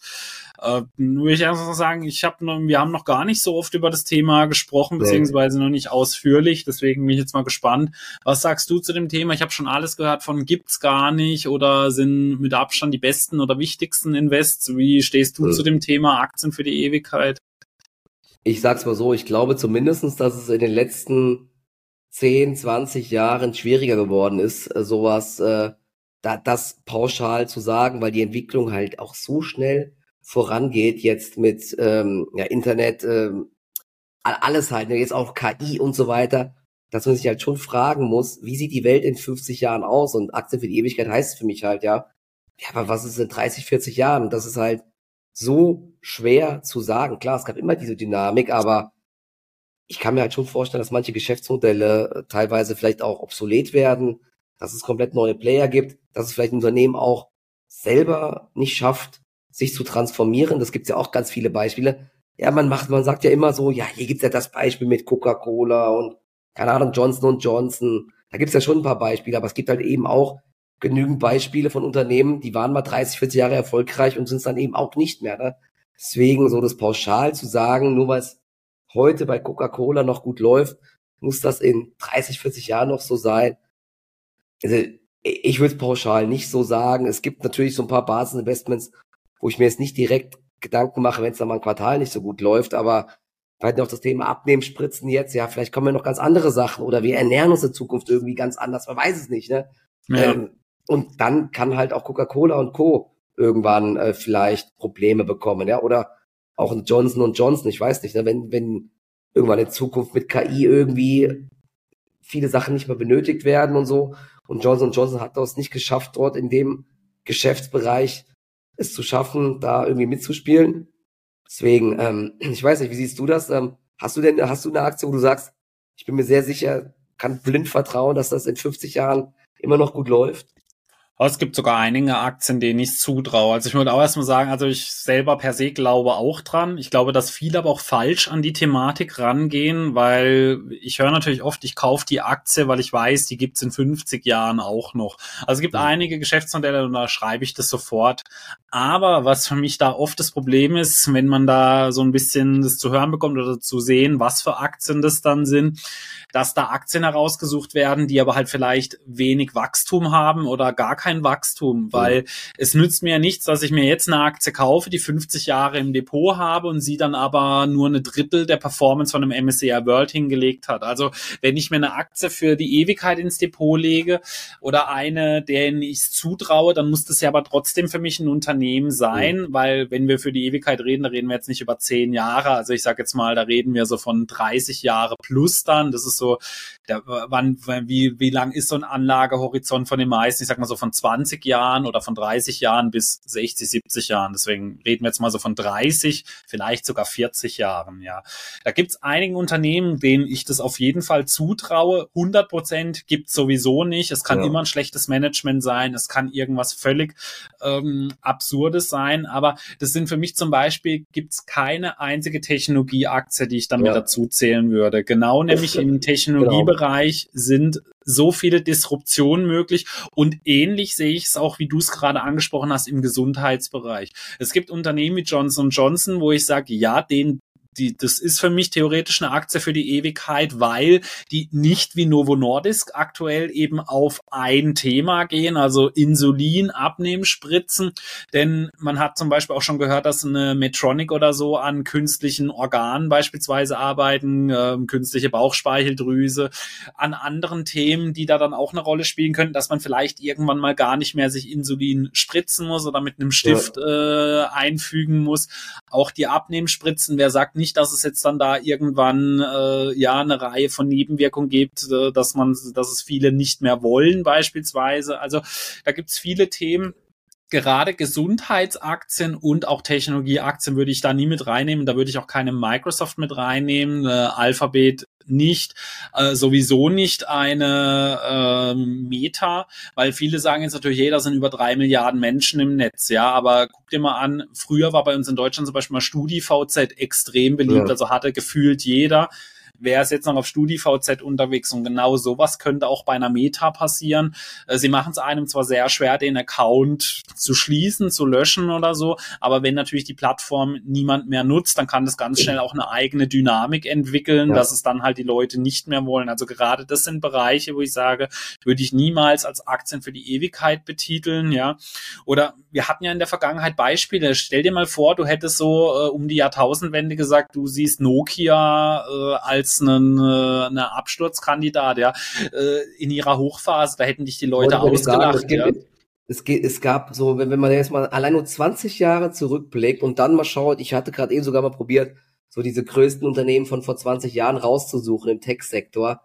Äh, nur ich einfach sagen, ich habe wir haben noch gar nicht so oft über das Thema gesprochen, beziehungsweise noch nicht ausführlich. Deswegen bin ich jetzt mal gespannt. Was sagst du zu dem Thema? Ich habe schon alles gehört von gibt's gar nicht oder sind mit Abstand die besten oder wichtigsten Invests. Wie stehst du ja. zu dem Thema Aktien für die Ewigkeit? Ich sag's mal so, ich glaube zumindestens, dass es in den letzten 10, 20 Jahren schwieriger geworden ist, äh, sowas, äh, da, das pauschal zu sagen, weil die Entwicklung halt auch so schnell vorangeht jetzt mit ähm, ja, Internet, ähm, alles halt, ne, jetzt auch KI und so weiter, dass man sich halt schon fragen muss, wie sieht die Welt in 50 Jahren aus? Und Aktien für die Ewigkeit heißt für mich halt, ja, ja, aber was ist in 30, 40 Jahren? Das ist halt so schwer zu sagen. Klar, es gab immer diese Dynamik, aber ich kann mir halt schon vorstellen, dass manche Geschäftsmodelle äh, teilweise vielleicht auch obsolet werden, dass es komplett neue Player gibt, dass es vielleicht ein Unternehmen auch selber nicht schafft, sich zu transformieren. Das gibt's ja auch ganz viele Beispiele. Ja, man macht, man sagt ja immer so, ja, hier gibt's ja das Beispiel mit Coca-Cola und keine Ahnung, Johnson Johnson. Da gibt's ja schon ein paar Beispiele, aber es gibt halt eben auch genügend Beispiele von Unternehmen, die waren mal 30, 40 Jahre erfolgreich und sind es dann eben auch nicht mehr. Ne? Deswegen so das pauschal zu sagen, nur weil es heute bei Coca-Cola noch gut läuft, muss das in 30, 40 Jahren noch so sein. Also ich würde es pauschal nicht so sagen. Es gibt natürlich so ein paar Basisinvestments, wo ich mir jetzt nicht direkt Gedanken mache, wenn es dann mal ein Quartal nicht so gut läuft, aber vielleicht noch das Thema Abnehmen, Spritzen jetzt, ja, vielleicht kommen ja noch ganz andere Sachen oder wir ernähren uns in Zukunft irgendwie ganz anders, man weiß es nicht, ne? Ja. Ähm, und dann kann halt auch Coca-Cola und Co. irgendwann äh, vielleicht Probleme bekommen, ja, oder auch ein Johnson und Johnson, ich weiß nicht, ne? wenn, wenn irgendwann in Zukunft mit KI irgendwie viele Sachen nicht mehr benötigt werden und so. Und Johnson Johnson hat das nicht geschafft, dort in dem Geschäftsbereich es zu schaffen, da irgendwie mitzuspielen. Deswegen, ähm, ich weiß nicht, wie siehst du das? Ähm, hast du denn, hast du eine Aktie, wo du sagst, ich bin mir sehr sicher, kann blind vertrauen, dass das in 50 Jahren immer noch gut läuft? Aber es gibt sogar einige Aktien, denen ich zutraue. Also ich würde auch erstmal sagen, also ich selber per se glaube auch dran. Ich glaube, dass viele aber auch falsch an die Thematik rangehen, weil ich höre natürlich oft, ich kaufe die Aktie, weil ich weiß, die gibt's in 50 Jahren auch noch. Also es gibt mhm. einige Geschäftsmodelle und da schreibe ich das sofort. Aber was für mich da oft das Problem ist, wenn man da so ein bisschen das zu hören bekommt oder zu sehen, was für Aktien das dann sind, dass da Aktien herausgesucht werden, die aber halt vielleicht wenig Wachstum haben oder gar kein Wachstum, weil mhm. es nützt mir ja nichts, dass ich mir jetzt eine Aktie kaufe, die 50 Jahre im Depot habe und sie dann aber nur eine Drittel der Performance von einem MSCI World hingelegt hat. Also wenn ich mir eine Aktie für die Ewigkeit ins Depot lege oder eine, denen ich zutraue, dann muss das ja aber trotzdem für mich ein Unternehmen sein, mhm. weil wenn wir für die Ewigkeit reden, da reden wir jetzt nicht über zehn Jahre. Also ich sage jetzt mal, da reden wir so von 30 Jahre plus dann. Das ist so, der, wann, wie, wie lang ist so ein Anlagehorizont von den meisten? Ich sag mal so von 20 Jahren oder von 30 Jahren bis 60, 70 Jahren. Deswegen reden wir jetzt mal so von 30, vielleicht sogar 40 Jahren, ja. Da gibt es einigen Unternehmen, denen ich das auf jeden Fall zutraue. 100 Prozent gibt sowieso nicht. Es kann ja. immer ein schlechtes Management sein. Es kann irgendwas völlig ähm, Absurdes sein. Aber das sind für mich zum Beispiel, gibt es keine einzige Technologieaktie, die ich damit ja. dazu zählen würde. Genau nämlich im Technologiebereich genau. sind so viele Disruptionen möglich und ähnlich sehe ich es auch, wie du es gerade angesprochen hast, im Gesundheitsbereich. Es gibt Unternehmen wie Johnson Johnson, wo ich sage, ja, den die, das ist für mich theoretisch eine Aktie für die Ewigkeit, weil die nicht wie Novo Nordisk aktuell eben auf ein Thema gehen, also Insulin abnehmen, spritzen. Denn man hat zum Beispiel auch schon gehört, dass eine Medtronic oder so an künstlichen Organen beispielsweise arbeiten, äh, künstliche Bauchspeicheldrüse, an anderen Themen, die da dann auch eine Rolle spielen könnten, dass man vielleicht irgendwann mal gar nicht mehr sich Insulin spritzen muss oder mit einem Stift ja. äh, einfügen muss. Auch die Abnehmspritzen, wer sagt nicht, nicht, dass es jetzt dann da irgendwann äh, ja eine Reihe von Nebenwirkungen gibt, äh, dass man, dass es viele nicht mehr wollen beispielsweise. Also da gibt's viele Themen gerade Gesundheitsaktien und auch Technologieaktien würde ich da nie mit reinnehmen. Da würde ich auch keine Microsoft mit reinnehmen, äh, Alphabet nicht, äh, sowieso nicht eine äh, Meta, weil viele sagen jetzt natürlich, hey, da sind über drei Milliarden Menschen im Netz, ja, aber guck dir mal an, früher war bei uns in Deutschland zum Beispiel mal StudiVZ extrem beliebt, ja. also hatte gefühlt jeder wer ist jetzt noch auf StudiVZ unterwegs und genau sowas könnte auch bei einer Meta passieren. Äh, sie machen es einem zwar sehr schwer, den Account zu schließen, zu löschen oder so, aber wenn natürlich die Plattform niemand mehr nutzt, dann kann das ganz schnell auch eine eigene Dynamik entwickeln, ja. dass es dann halt die Leute nicht mehr wollen. Also gerade das sind Bereiche, wo ich sage, würde ich niemals als Aktien für die Ewigkeit betiteln, ja. Oder wir hatten ja in der Vergangenheit Beispiele. Stell dir mal vor, du hättest so äh, um die Jahrtausendwende gesagt, du siehst Nokia äh, als als einen, äh, eine Absturzkandidat, ja, äh, in ihrer Hochphase, da hätten dich die Leute ausgelacht, ja. Es, geht, es gab so, wenn, wenn man jetzt mal allein nur 20 Jahre zurückblickt und dann mal schaut, ich hatte gerade eben sogar mal probiert, so diese größten Unternehmen von vor 20 Jahren rauszusuchen im Tech-Sektor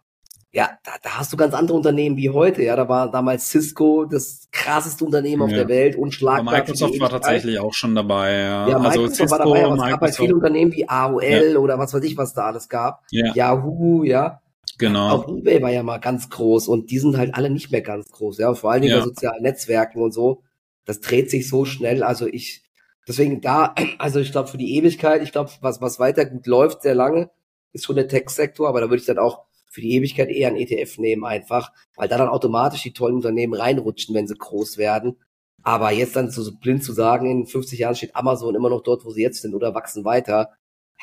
ja, da, da hast du ganz andere Unternehmen wie heute. Ja, da war damals Cisco das krasseste Unternehmen auf der Welt, unschlagbar. Microsoft war tatsächlich auch schon dabei. Ja, ja also Microsoft Cisco, war dabei, aber es Microsoft. gab halt viele Unternehmen wie AOL ja. oder was weiß ich, was da alles gab. Ja. Yahoo, ja. Genau. Auch eBay war ja mal ganz groß und die sind halt alle nicht mehr ganz groß. Ja, vor allen Dingen bei sozialen Netzwerken und so. Das dreht sich so schnell. Also ich, deswegen da, also ich glaube für die Ewigkeit, ich glaube, was, was weiter gut läuft, sehr lange, ist schon der Tech-Sektor, aber da würde ich dann auch für die Ewigkeit eher ein ETF nehmen einfach, weil da dann automatisch die tollen Unternehmen reinrutschen, wenn sie groß werden. Aber jetzt dann so blind zu sagen, in 50 Jahren steht Amazon immer noch dort, wo sie jetzt sind oder wachsen weiter,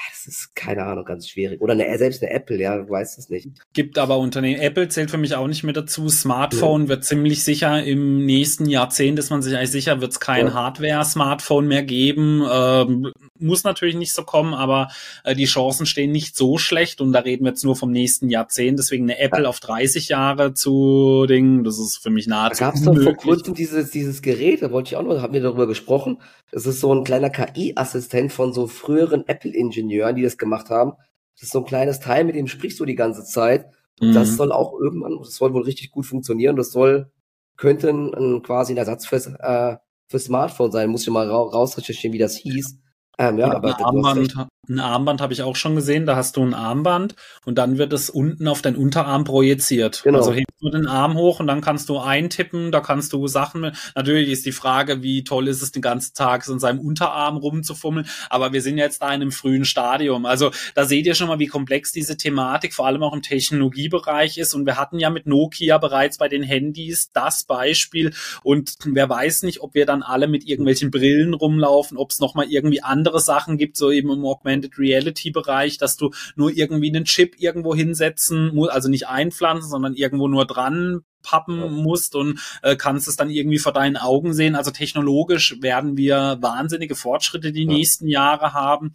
das ist keine Ahnung, ganz schwierig. Oder eine, selbst eine Apple, ja, du weißt es nicht. Gibt aber Unternehmen. Apple zählt für mich auch nicht mehr dazu. Smartphone ja. wird ziemlich sicher im nächsten Jahrzehnt, ist man sich eigentlich sicher, wird es kein ja. Hardware-Smartphone mehr geben. Ähm, muss natürlich nicht so kommen, aber äh, die Chancen stehen nicht so schlecht und da reden wir jetzt nur vom nächsten Jahrzehnt. Deswegen eine Apple ja. auf 30 Jahre zu Dingen, das ist für mich nahezu. Da gab es doch vor kurzem dieses, dieses Gerät, da wollte ich auch noch, haben wir darüber gesprochen. Das ist so ein kleiner KI-Assistent von so früheren Apple-Ingenieuren, die das gemacht haben. Das ist so ein kleines Teil, mit dem sprichst du die ganze Zeit. Und mhm. das soll auch irgendwann, das soll wohl richtig gut funktionieren. Das soll, könnte ein, ein quasi ein Ersatz fürs, äh, für Smartphone sein. Muss ich mal ra rausrecherchieren, wie das hieß. Ähm, ja, aber ein Armband, ein Armband habe ich auch schon gesehen. Da hast du ein Armband und dann wird es unten auf deinen Unterarm projiziert. Genau. Also hebst du den Arm hoch und dann kannst du eintippen. Da kannst du Sachen. Natürlich ist die Frage, wie toll ist es den ganzen Tag in seinem Unterarm rumzufummeln. Aber wir sind jetzt da in einem frühen Stadium. Also da seht ihr schon mal, wie komplex diese Thematik vor allem auch im Technologiebereich ist. Und wir hatten ja mit Nokia bereits bei den Handys das Beispiel. Und wer weiß nicht, ob wir dann alle mit irgendwelchen Brillen rumlaufen, ob es noch mal irgendwie andere andere Sachen gibt, so eben im Augmented Reality Bereich, dass du nur irgendwie einen Chip irgendwo hinsetzen musst, also nicht einpflanzen, sondern irgendwo nur dran pappen musst und äh, kannst es dann irgendwie vor deinen Augen sehen. Also technologisch werden wir wahnsinnige Fortschritte die ja. nächsten Jahre haben.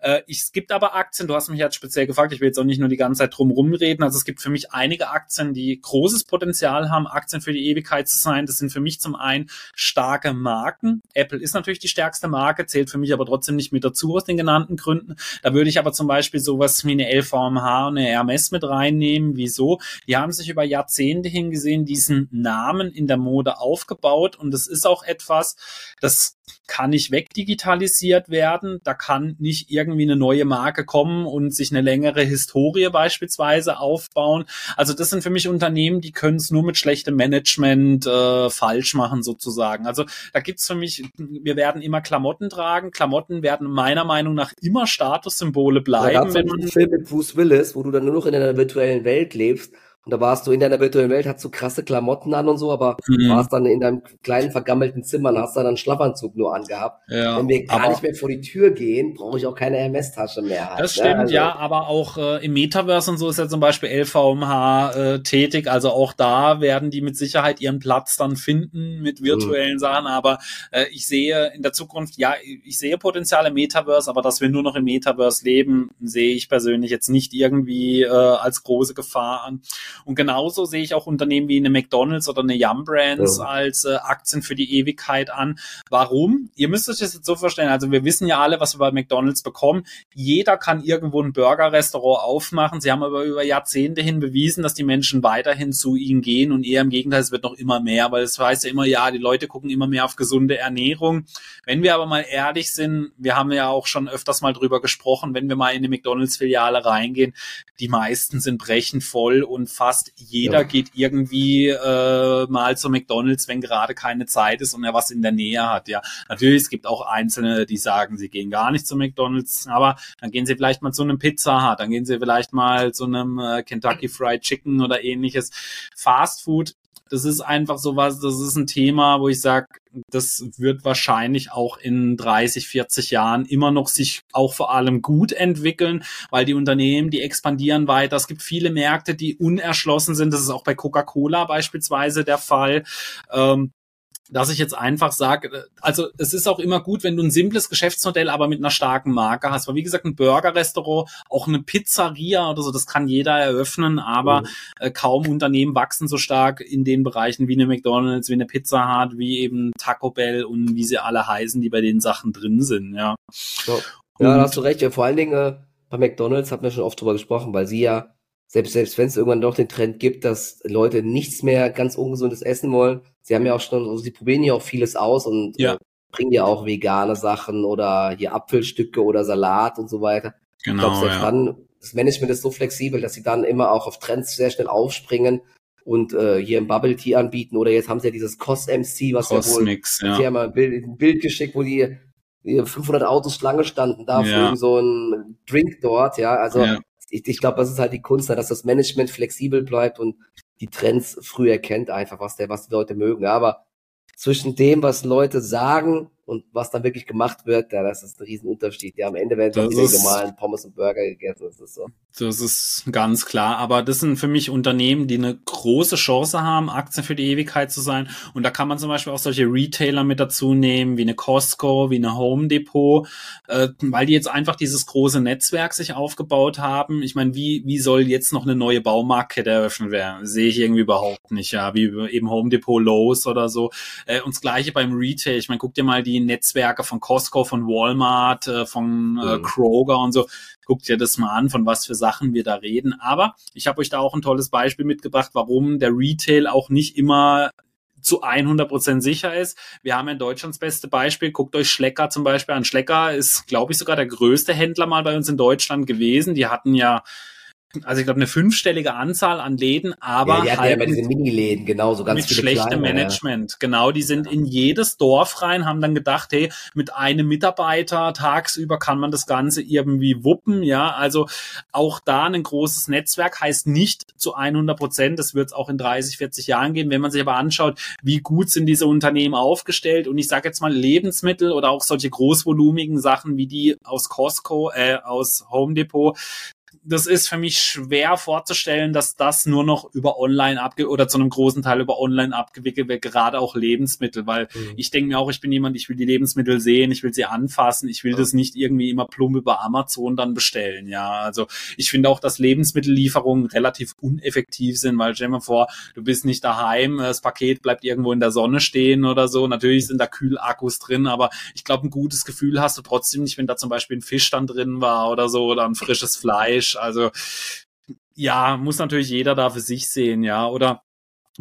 Äh, ich, es gibt aber Aktien, du hast mich jetzt speziell gefragt, ich will jetzt auch nicht nur die ganze Zeit drum rumreden. Also es gibt für mich einige Aktien, die großes Potenzial haben, Aktien für die Ewigkeit zu sein. Das sind für mich zum einen starke Marken. Apple ist natürlich die stärkste Marke, zählt für mich aber trotzdem nicht mit dazu aus den genannten Gründen. Da würde ich aber zum Beispiel sowas wie eine LVMH und eine Hermes mit reinnehmen. Wieso? Die haben sich über Jahrzehnte hingesehen gesehen diesen Namen in der Mode aufgebaut und es ist auch etwas, das kann nicht wegdigitalisiert werden. Da kann nicht irgendwie eine neue Marke kommen und sich eine längere Historie beispielsweise aufbauen. Also das sind für mich Unternehmen, die können es nur mit schlechtem Management äh, falsch machen sozusagen. Also da gibt's für mich, wir werden immer Klamotten tragen. Klamotten werden meiner Meinung nach immer Statussymbole bleiben. Da wenn man Film mit Bruce Willis, wo du dann nur noch in einer virtuellen Welt lebst und da warst du in deiner virtuellen Welt, hast du krasse Klamotten an und so, aber mhm. warst dann in deinem kleinen vergammelten Zimmer und hast dann einen Schlafanzug nur angehabt. Ja, Wenn wir gar nicht mehr vor die Tür gehen, brauche ich auch keine Hermes-Tasche mehr. Halt, das ne? stimmt, ne? also, ja, aber auch äh, im Metaverse und so ist ja zum Beispiel LVMH äh, tätig, also auch da werden die mit Sicherheit ihren Platz dann finden mit virtuellen mhm. Sachen, aber äh, ich sehe in der Zukunft, ja, ich sehe Potenzial im Metaverse, aber dass wir nur noch im Metaverse leben, sehe ich persönlich jetzt nicht irgendwie äh, als große Gefahr an. Und genauso sehe ich auch Unternehmen wie eine McDonalds oder eine Yum Brands ja. als äh, Aktien für die Ewigkeit an. Warum? Ihr müsst euch das jetzt so vorstellen. Also wir wissen ja alle, was wir bei McDonalds bekommen. Jeder kann irgendwo ein Burger-Restaurant aufmachen. Sie haben aber über Jahrzehnte hin bewiesen, dass die Menschen weiterhin zu ihnen gehen und eher im Gegenteil, es wird noch immer mehr, weil es heißt ja immer, ja, die Leute gucken immer mehr auf gesunde Ernährung. Wenn wir aber mal ehrlich sind, wir haben ja auch schon öfters mal drüber gesprochen, wenn wir mal in eine McDonalds-Filiale reingehen, die meisten sind brechend voll und fast jeder ja. geht irgendwie äh, mal zu McDonalds, wenn gerade keine Zeit ist und er was in der Nähe hat. Ja, natürlich, es gibt auch Einzelne, die sagen, sie gehen gar nicht zu McDonalds, aber dann gehen sie vielleicht mal zu einem Pizza Hut, dann gehen sie vielleicht mal zu einem äh, Kentucky Fried Chicken oder ähnliches. Fast Food das ist einfach sowas, das ist ein Thema, wo ich sage, das wird wahrscheinlich auch in 30, 40 Jahren immer noch sich auch vor allem gut entwickeln, weil die Unternehmen, die expandieren weiter. Es gibt viele Märkte, die unerschlossen sind. Das ist auch bei Coca-Cola beispielsweise der Fall. Ähm, dass ich jetzt einfach sage, äh, also es ist auch immer gut, wenn du ein simples Geschäftsmodell, aber mit einer starken Marke hast. Weil wie gesagt, ein Burger-Restaurant, auch eine Pizzeria oder so, das kann jeder eröffnen, aber mhm. äh, kaum Unternehmen wachsen so stark in den Bereichen wie eine McDonalds, wie eine Pizza Hut, wie eben Taco Bell und wie sie alle heißen, die bei den Sachen drin sind, ja. Ja, ja da hast du recht. Ja, vor allen Dingen äh, bei McDonalds hat man schon oft drüber gesprochen, weil sie ja selbst, selbst wenn es irgendwann doch den Trend gibt, dass Leute nichts mehr ganz ungesundes essen wollen, sie haben ja auch schon, also sie probieren ja auch vieles aus und ja. äh, bringen ja auch vegane Sachen oder hier Apfelstücke oder Salat und so weiter. Genau, ich glaube, ja. dann, das Management ist so flexibel, dass sie dann immer auch auf Trends sehr schnell aufspringen und äh, hier im Bubble Tea anbieten oder jetzt haben sie ja dieses Cos MC, was Cosmix, ja wohl, ja. haben mal ein Bild, ein Bild geschickt, wo die 500 Autos Schlange standen da ja. für so ein Drink dort, ja, also ja ich, ich glaube, das ist halt die Kunst, dass das Management flexibel bleibt und die Trends früh erkennt einfach, was der, was die Leute mögen. Aber zwischen dem, was Leute sagen und was dann wirklich gemacht wird, ja, das ist ein Riesenunterschied. Ja, am Ende werden dann die normalen Pommes und Burger gegessen. Das ist so. Das ist ganz klar. Aber das sind für mich Unternehmen, die eine große Chance haben, Aktien für die Ewigkeit zu sein. Und da kann man zum Beispiel auch solche Retailer mit dazu nehmen, wie eine Costco, wie eine Home Depot, äh, weil die jetzt einfach dieses große Netzwerk sich aufgebaut haben. Ich meine, wie, wie soll jetzt noch eine neue Baumarktkette eröffnet werden? Sehe ich irgendwie überhaupt nicht, ja, wie eben Home Depot, Lowe's oder so. Äh, und das gleiche beim Retail. Ich meine, guck dir mal die Netzwerke von Costco, von Walmart, äh, von äh, mhm. Kroger und so. Guckt ihr das mal an, von was für Sachen wir da reden. Aber ich habe euch da auch ein tolles Beispiel mitgebracht, warum der Retail auch nicht immer zu 100% sicher ist. Wir haben in Deutschland das beste Beispiel. Guckt euch Schlecker zum Beispiel an. Schlecker ist, glaube ich, sogar der größte Händler mal bei uns in Deutschland gewesen. Die hatten ja also ich glaube eine fünfstellige Anzahl an Läden, aber ja, die halt ja bei diesen Mini-Läden genau so ganz mit schlechtem Management. Ja. Genau, die sind in jedes Dorf rein, haben dann gedacht, hey, mit einem Mitarbeiter tagsüber kann man das Ganze irgendwie wuppen. Ja, also auch da ein großes Netzwerk heißt nicht zu 100 Prozent. Das wird es auch in 30, 40 Jahren geben. Wenn man sich aber anschaut, wie gut sind diese Unternehmen aufgestellt und ich sage jetzt mal Lebensmittel oder auch solche großvolumigen Sachen wie die aus Costco, äh, aus Home Depot, das ist für mich schwer vorzustellen, dass das nur noch über online abge oder zu einem großen Teil über online abgewickelt wird, gerade auch Lebensmittel, weil mhm. ich denke mir auch, ich bin jemand, ich will die Lebensmittel sehen, ich will sie anfassen, ich will ja. das nicht irgendwie immer plump über Amazon dann bestellen, ja. Also ich finde auch, dass Lebensmittellieferungen relativ uneffektiv sind, weil stell dir mal vor, du bist nicht daheim, das Paket bleibt irgendwo in der Sonne stehen oder so. Natürlich sind da Kühlakkus drin, aber ich glaube, ein gutes Gefühl hast du trotzdem nicht, wenn da zum Beispiel ein Fisch dann drin war oder so oder ein frisches Fleisch. Also ja, muss natürlich jeder da für sich sehen, ja. Oder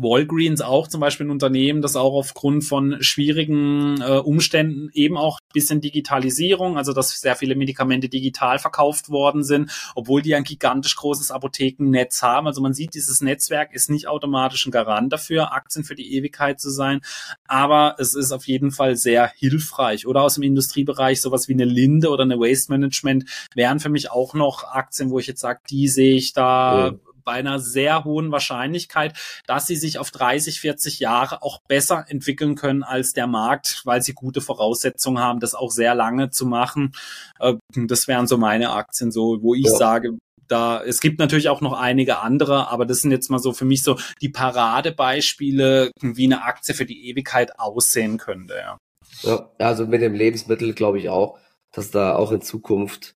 Walgreens auch zum Beispiel ein Unternehmen, das auch aufgrund von schwierigen äh, Umständen eben auch bisschen Digitalisierung, also dass sehr viele Medikamente digital verkauft worden sind, obwohl die ein gigantisch großes Apothekennetz haben. Also man sieht, dieses Netzwerk ist nicht automatisch ein Garant dafür, Aktien für die Ewigkeit zu sein, aber es ist auf jeden Fall sehr hilfreich. Oder aus dem Industriebereich sowas wie eine Linde oder eine Waste Management wären für mich auch noch Aktien, wo ich jetzt sage, die sehe ich da. Mhm bei einer sehr hohen Wahrscheinlichkeit, dass sie sich auf 30, 40 Jahre auch besser entwickeln können als der Markt, weil sie gute Voraussetzungen haben, das auch sehr lange zu machen. Äh, das wären so meine Aktien, so wo ich ja. sage, da, es gibt natürlich auch noch einige andere, aber das sind jetzt mal so für mich so die Paradebeispiele, wie eine Aktie für die Ewigkeit aussehen könnte. Ja, ja also mit dem Lebensmittel glaube ich auch, dass da auch in Zukunft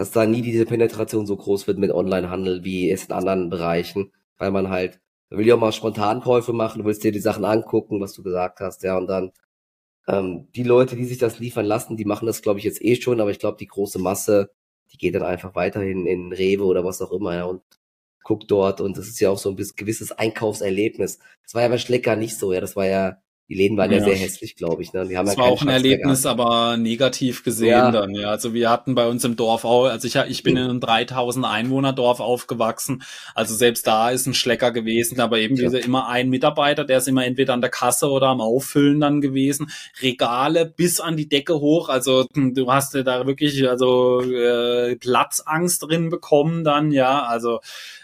dass da nie diese Penetration so groß wird mit Onlinehandel wie es in anderen Bereichen, weil man halt, man will ja auch mal Spontankäufe machen, du willst dir die Sachen angucken, was du gesagt hast, ja, und dann ähm, die Leute, die sich das liefern lassen, die machen das, glaube ich, jetzt eh schon, aber ich glaube, die große Masse, die geht dann einfach weiterhin in Rewe oder was auch immer, ja, und guckt dort und das ist ja auch so ein gewisses Einkaufserlebnis. Das war ja bei Schlecker nicht so, ja, das war ja die Läden waren ja, ja sehr hässlich, glaube ich. Ne? Die haben das ja war auch ein Erlebnis, aber negativ gesehen ja. dann. Ja, also wir hatten bei uns im Dorf auch, also ich, ich bin in einem 3000 Einwohner Dorf aufgewachsen. Also selbst da ist ein Schlecker gewesen, aber eben ja. immer ein Mitarbeiter, der ist immer entweder an der Kasse oder am Auffüllen dann gewesen. Regale bis an die Decke hoch. Also hm, du hast ja da wirklich also äh, Platzangst drin bekommen dann. Ja, also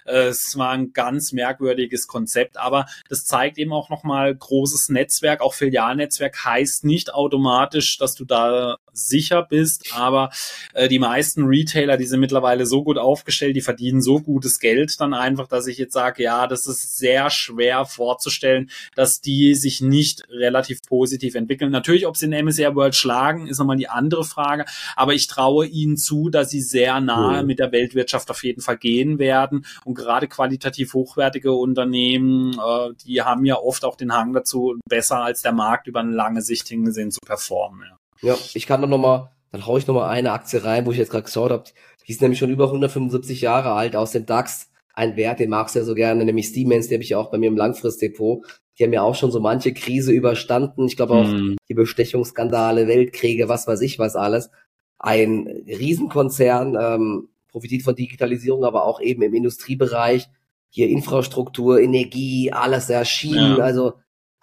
äh, es war ein ganz merkwürdiges Konzept, aber das zeigt eben auch nochmal großes Netzwerk, auch Filialnetzwerk heißt nicht automatisch, dass du da sicher bist, aber äh, die meisten Retailer, die sind mittlerweile so gut aufgestellt, die verdienen so gutes Geld dann einfach, dass ich jetzt sage, ja, das ist sehr schwer vorzustellen, dass die sich nicht relativ positiv entwickeln. Natürlich, ob sie in MSR World schlagen, ist nochmal die andere Frage, aber ich traue ihnen zu, dass sie sehr nahe mhm. mit der Weltwirtschaft auf jeden Fall gehen werden und gerade qualitativ hochwertige Unternehmen, äh, die haben ja oft auch den Hang dazu, besser als der Markt über eine lange Sicht hingesehen zu performen. Ja, ja ich kann dann nochmal, dann hau ich nochmal eine Aktie rein, wo ich jetzt gerade geschaut habe. Die ist nämlich schon über 175 Jahre alt aus dem DAX. Ein Wert, den magst du ja so gerne, nämlich Siemens, die habe ich ja auch bei mir im Langfristdepot. Die haben ja auch schon so manche Krise überstanden. Ich glaube auch hm. die Bestechungsskandale, Weltkriege, was weiß ich was alles. Ein Riesenkonzern, ähm, profitiert von Digitalisierung, aber auch eben im Industriebereich. Hier Infrastruktur, Energie, alles ja, Schienen, ja. also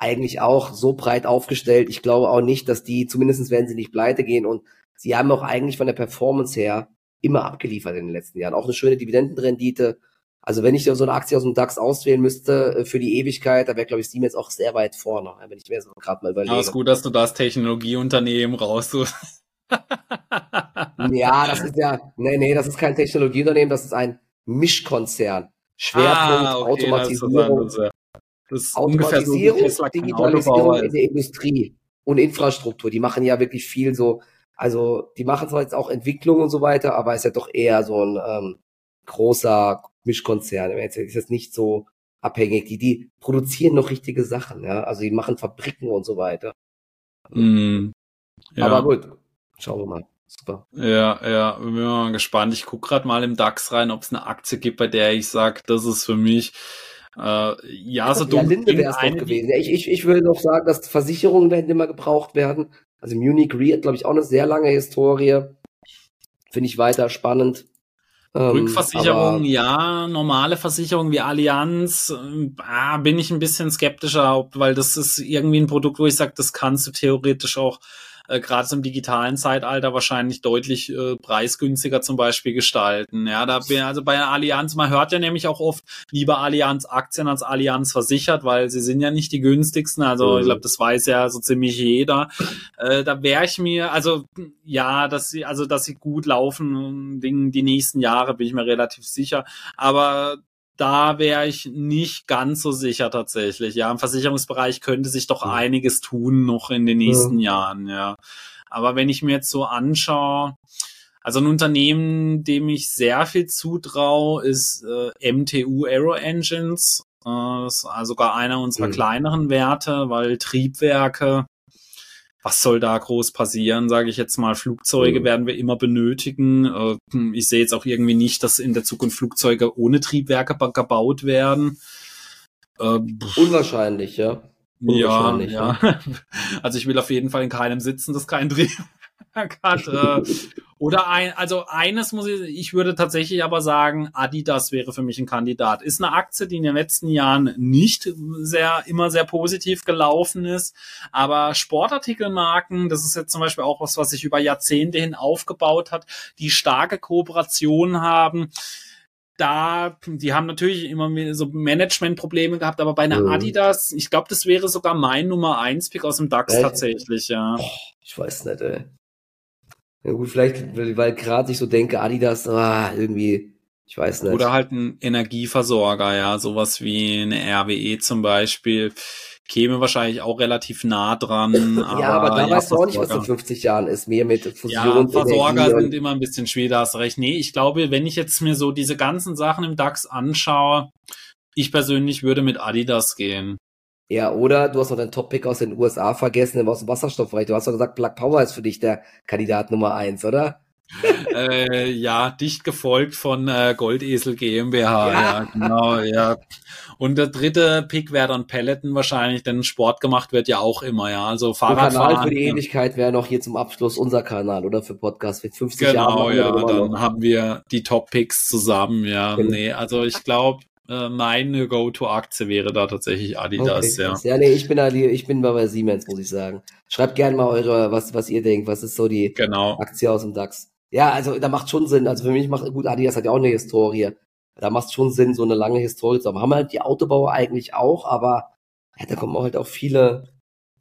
eigentlich auch so breit aufgestellt. Ich glaube auch nicht, dass die, zumindest werden sie nicht pleite gehen und sie haben auch eigentlich von der Performance her immer abgeliefert in den letzten Jahren. Auch eine schöne Dividendenrendite. Also wenn ich so eine Aktie aus dem DAX auswählen müsste äh, für die Ewigkeit, da wäre, glaube ich, Siemens auch sehr weit vorne, wenn ich mir so gerade mal überlege. Ja, ist gut, dass du das Technologieunternehmen raussuchst. ja, das ist ja, nee, nee, das ist kein Technologieunternehmen, das ist ein Mischkonzern. Schwerpunkt ah, okay, Automatisierung. Das, das Automatisierung, so Digitalisierung in der Industrie und Infrastruktur. Die machen ja wirklich viel so, also die machen zwar jetzt auch Entwicklung und so weiter, aber ist ja doch eher so ein ähm, großer Mischkonzern. Ist jetzt nicht so abhängig. Die, die produzieren noch richtige Sachen, ja. Also die machen Fabriken und so weiter. Mm, ja. Aber gut, Schauen wir mal. Super. Ja, ja, bin mal gespannt. Ich gucke gerade mal im DAX rein, ob es eine Aktie gibt, bei der ich sage, das ist für mich äh, ja so dumm. Ja, Linde wäre es doch gewesen. Ich, ich, ich würde noch sagen, dass Versicherungen werden immer gebraucht werden. Also Munich Re hat, glaube ich, auch eine sehr lange Historie. Finde ich weiter spannend. Ähm, Rückversicherung, ja, normale Versicherung wie Allianz, äh, ah, bin ich ein bisschen skeptischer, weil das ist irgendwie ein Produkt, wo ich sage, das kannst du theoretisch auch äh, gerade im digitalen Zeitalter wahrscheinlich deutlich äh, preisgünstiger zum Beispiel gestalten. Ja, da bin also bei Allianz, man hört ja nämlich auch oft lieber Allianz Aktien als Allianz versichert, weil sie sind ja nicht die günstigsten. Also mhm. ich glaube, das weiß ja so ziemlich jeder. Äh, da wäre ich mir, also ja, dass sie, also dass sie gut laufen, die, die nächsten Jahre bin ich mir relativ sicher. Aber da wäre ich nicht ganz so sicher tatsächlich. Ja, im Versicherungsbereich könnte sich doch einiges tun noch in den nächsten ja. Jahren, ja. Aber wenn ich mir jetzt so anschaue, also ein Unternehmen, dem ich sehr viel zutraue, ist äh, MTU Aero Engines. Äh, ist sogar einer unserer mhm. kleineren Werte, weil Triebwerke was soll da groß passieren, sage ich jetzt mal. Flugzeuge mhm. werden wir immer benötigen. Äh, ich sehe jetzt auch irgendwie nicht, dass in der Zukunft Flugzeuge ohne Triebwerke gebaut werden. Äh, Unwahrscheinlich, ja. Unwahrscheinlich, ja, ja. Also ich will auf jeden Fall in keinem sitzen, das kein Dreh hat. Äh, oder ein, also eines muss ich, ich würde tatsächlich aber sagen, Adidas wäre für mich ein Kandidat. Ist eine Aktie, die in den letzten Jahren nicht sehr, immer sehr positiv gelaufen ist. Aber Sportartikelmarken, das ist jetzt zum Beispiel auch was, was sich über Jahrzehnte hin aufgebaut hat, die starke Kooperationen haben da, die haben natürlich immer so Management-Probleme gehabt, aber bei einer mhm. Adidas, ich glaube, das wäre sogar mein Nummer 1 Pick aus dem DAX Echt? tatsächlich, ja. Ich weiß nicht, ey. Ja gut, vielleicht, weil gerade ich so denke, Adidas, ah, irgendwie, ich weiß nicht. Oder halt ein Energieversorger, ja, sowas wie eine RWE zum Beispiel, käme wahrscheinlich auch relativ nah dran. Aber, ja, aber da ja, weißt du auch nicht, was in 50 Jahren ist, mehr mit Fusion. Ja, Versorger sind immer ein bisschen schwer, da hast recht. Nee, ich glaube, wenn ich jetzt mir so diese ganzen Sachen im DAX anschaue, ich persönlich würde mit Adidas gehen. Ja, oder du hast noch deinen Top-Pick aus den USA vergessen, aus dem Wasserstoffbereich. Du hast doch gesagt, Plug Power ist für dich der Kandidat Nummer eins, oder? äh, ja, dicht gefolgt von äh, Goldesel GmbH, ja. ja. genau, ja. Und der dritte Pick wäre dann Peloton wahrscheinlich, denn Sport gemacht wird ja auch immer, ja. Also Fahrradfahren. Der Kanal für die Ähnlichkeit wäre noch hier zum Abschluss unser Kanal, oder für Podcast mit 50 genau, Jahren. Genau, ja, dann noch. haben wir die Top-Picks zusammen, ja. Genau. Nee, also ich glaube, äh, meine Go-To-Aktie wäre da tatsächlich Adidas, okay, ja. Ja, nee, ich bin da, ich bin bei Siemens, muss ich sagen. Schreibt gerne mal eure, was, was ihr denkt, was ist so die genau. Aktie aus dem DAX. Ja, also da macht schon Sinn. Also für mich macht, gut, Adidas hat ja auch eine Historie. Da macht es schon Sinn, so eine lange Historie zu haben. Haben halt die Autobauer eigentlich auch, aber ja, da kommen halt auch viele,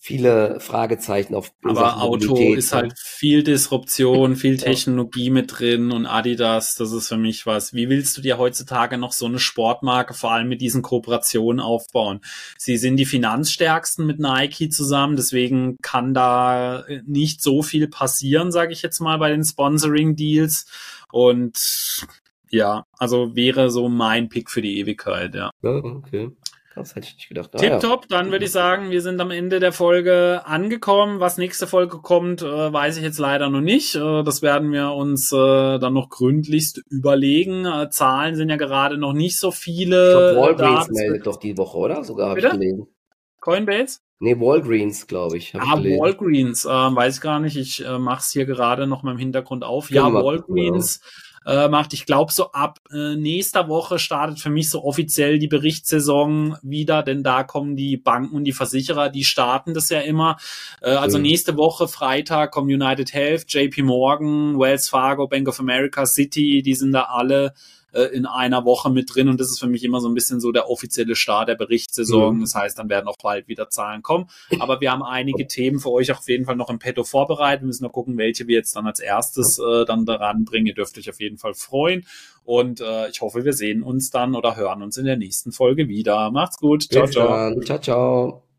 viele Fragezeichen auf. Aber Auto ist halt viel Disruption, viel Technologie mit drin und Adidas, das ist für mich was. Wie willst du dir heutzutage noch so eine Sportmarke vor allem mit diesen Kooperationen aufbauen? Sie sind die finanzstärksten mit Nike zusammen, deswegen kann da nicht so viel passieren, sage ich jetzt mal bei den Sponsoring Deals und ja, also wäre so mein Pick für die Ewigkeit, ja. Ja, okay. Das hätte ich nicht gedacht. Ah, Tipptopp, ja. dann würde ich sagen, wir sind am Ende der Folge angekommen. Was nächste Folge kommt, äh, weiß ich jetzt leider noch nicht. Äh, das werden wir uns äh, dann noch gründlichst überlegen. Zahlen sind ja gerade noch nicht so viele. Ich glaube, Walgreens meldet doch die Woche, oder? Sogar habe ich gelesen. Coinbase? Nee, Walgreens, glaube ich. Ah, ich Walgreens, äh, weiß gar nicht. Ich äh, mache es hier gerade noch mal im Hintergrund auf. Ja, ja Walgreens. Genau äh, macht. Ich glaube, so ab äh, nächster Woche startet für mich so offiziell die Berichtssaison wieder, denn da kommen die Banken und die Versicherer, die starten das ja immer. Äh, also mhm. nächste Woche, Freitag, kommen United Health, JP Morgan, Wells Fargo, Bank of America, City, die sind da alle äh, in einer Woche mit drin und das ist für mich immer so ein bisschen so der offizielle Start der Berichtssaison. Mhm. Das heißt, dann werden auch bald wieder Zahlen kommen. Aber wir haben einige Themen für euch auf jeden Fall noch im Petto vorbereitet. Wir müssen noch gucken, welche wir jetzt dann als erstes äh, dann daran bringen. Ihr dürft euch auf jeden Fall freuen. Und äh, ich hoffe, wir sehen uns dann oder hören uns in der nächsten Folge wieder. Macht's gut. Ciao, ciao. Ciao, ciao.